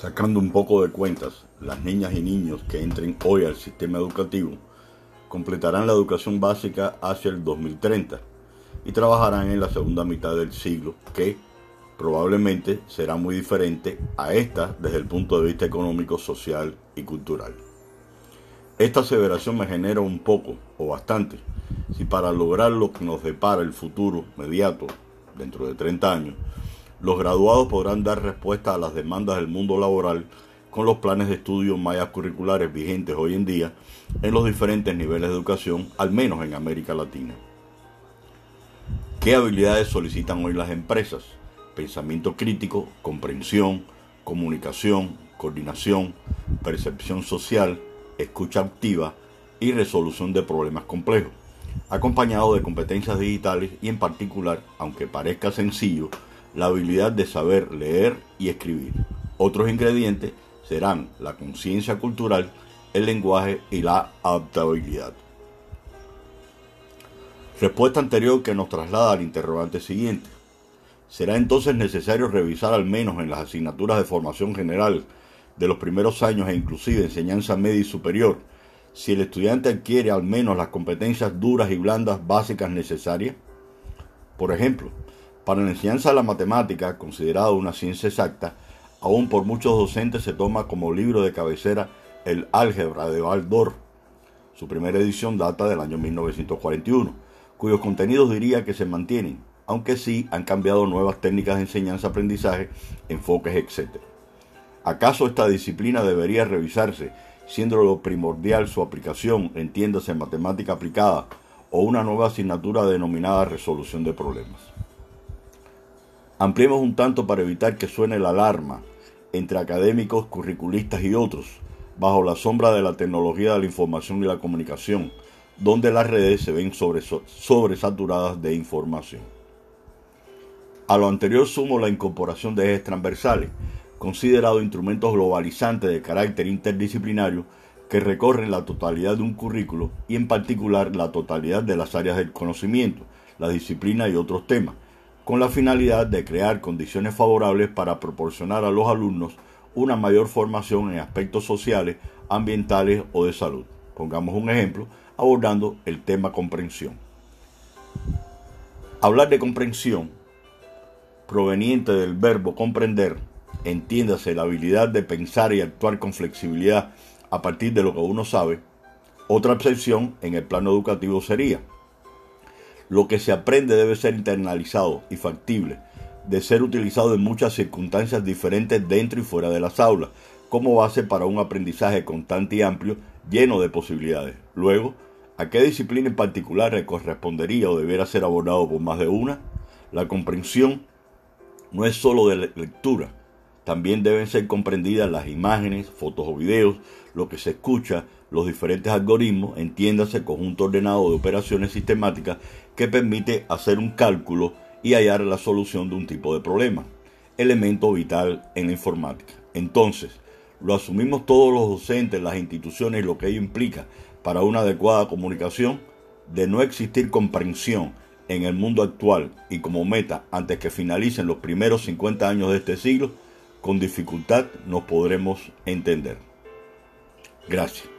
Sacando un poco de cuentas, las niñas y niños que entren hoy al sistema educativo completarán la educación básica hacia el 2030 y trabajarán en la segunda mitad del siglo, que probablemente será muy diferente a esta desde el punto de vista económico, social y cultural. Esta aseveración me genera un poco o bastante si para lograr lo que nos depara el futuro inmediato, dentro de 30 años, los graduados podrán dar respuesta a las demandas del mundo laboral con los planes de estudio mayas curriculares vigentes hoy en día en los diferentes niveles de educación, al menos en América Latina. ¿Qué habilidades solicitan hoy las empresas? Pensamiento crítico, comprensión, comunicación, coordinación, percepción social, escucha activa y resolución de problemas complejos, acompañado de competencias digitales y en particular, aunque parezca sencillo, la habilidad de saber leer y escribir. Otros ingredientes serán la conciencia cultural, el lenguaje y la adaptabilidad. Respuesta anterior que nos traslada al interrogante siguiente. ¿Será entonces necesario revisar al menos en las asignaturas de formación general de los primeros años e inclusive enseñanza media y superior si el estudiante adquiere al menos las competencias duras y blandas básicas necesarias? Por ejemplo, para la enseñanza de la matemática, considerada una ciencia exacta, aún por muchos docentes se toma como libro de cabecera el Álgebra de Baldor. Su primera edición data del año 1941, cuyos contenidos diría que se mantienen, aunque sí han cambiado nuevas técnicas de enseñanza-aprendizaje, enfoques, etc. ¿Acaso esta disciplina debería revisarse, siendo lo primordial su aplicación, entiéndase en matemática aplicada, o una nueva asignatura denominada resolución de problemas? Ampliemos un tanto para evitar que suene la alarma entre académicos, curriculistas y otros, bajo la sombra de la tecnología de la información y la comunicación, donde las redes se ven sobresaturadas de información. A lo anterior sumo la incorporación de ejes transversales, considerados instrumentos globalizantes de carácter interdisciplinario que recorren la totalidad de un currículo y en particular la totalidad de las áreas del conocimiento, la disciplina y otros temas, con la finalidad de crear condiciones favorables para proporcionar a los alumnos una mayor formación en aspectos sociales, ambientales o de salud. Pongamos un ejemplo abordando el tema comprensión. Hablar de comprensión, proveniente del verbo comprender, entiéndase la habilidad de pensar y actuar con flexibilidad a partir de lo que uno sabe, otra excepción en el plano educativo sería lo que se aprende debe ser internalizado y factible, de ser utilizado en muchas circunstancias diferentes dentro y fuera de las aulas, como base para un aprendizaje constante y amplio, lleno de posibilidades. Luego, ¿a qué disciplina en particular le correspondería o debiera ser abordado por más de una? La comprensión no es sólo de lectura, también deben ser comprendidas las imágenes, fotos o videos, lo que se escucha, los diferentes algoritmos, entiéndase conjunto ordenado de operaciones sistemáticas que permite hacer un cálculo y hallar la solución de un tipo de problema, elemento vital en la informática. Entonces, lo asumimos todos los docentes, las instituciones, lo que ello implica para una adecuada comunicación, de no existir comprensión en el mundo actual y como meta antes que finalicen los primeros 50 años de este siglo, con dificultad nos podremos entender. Gracias.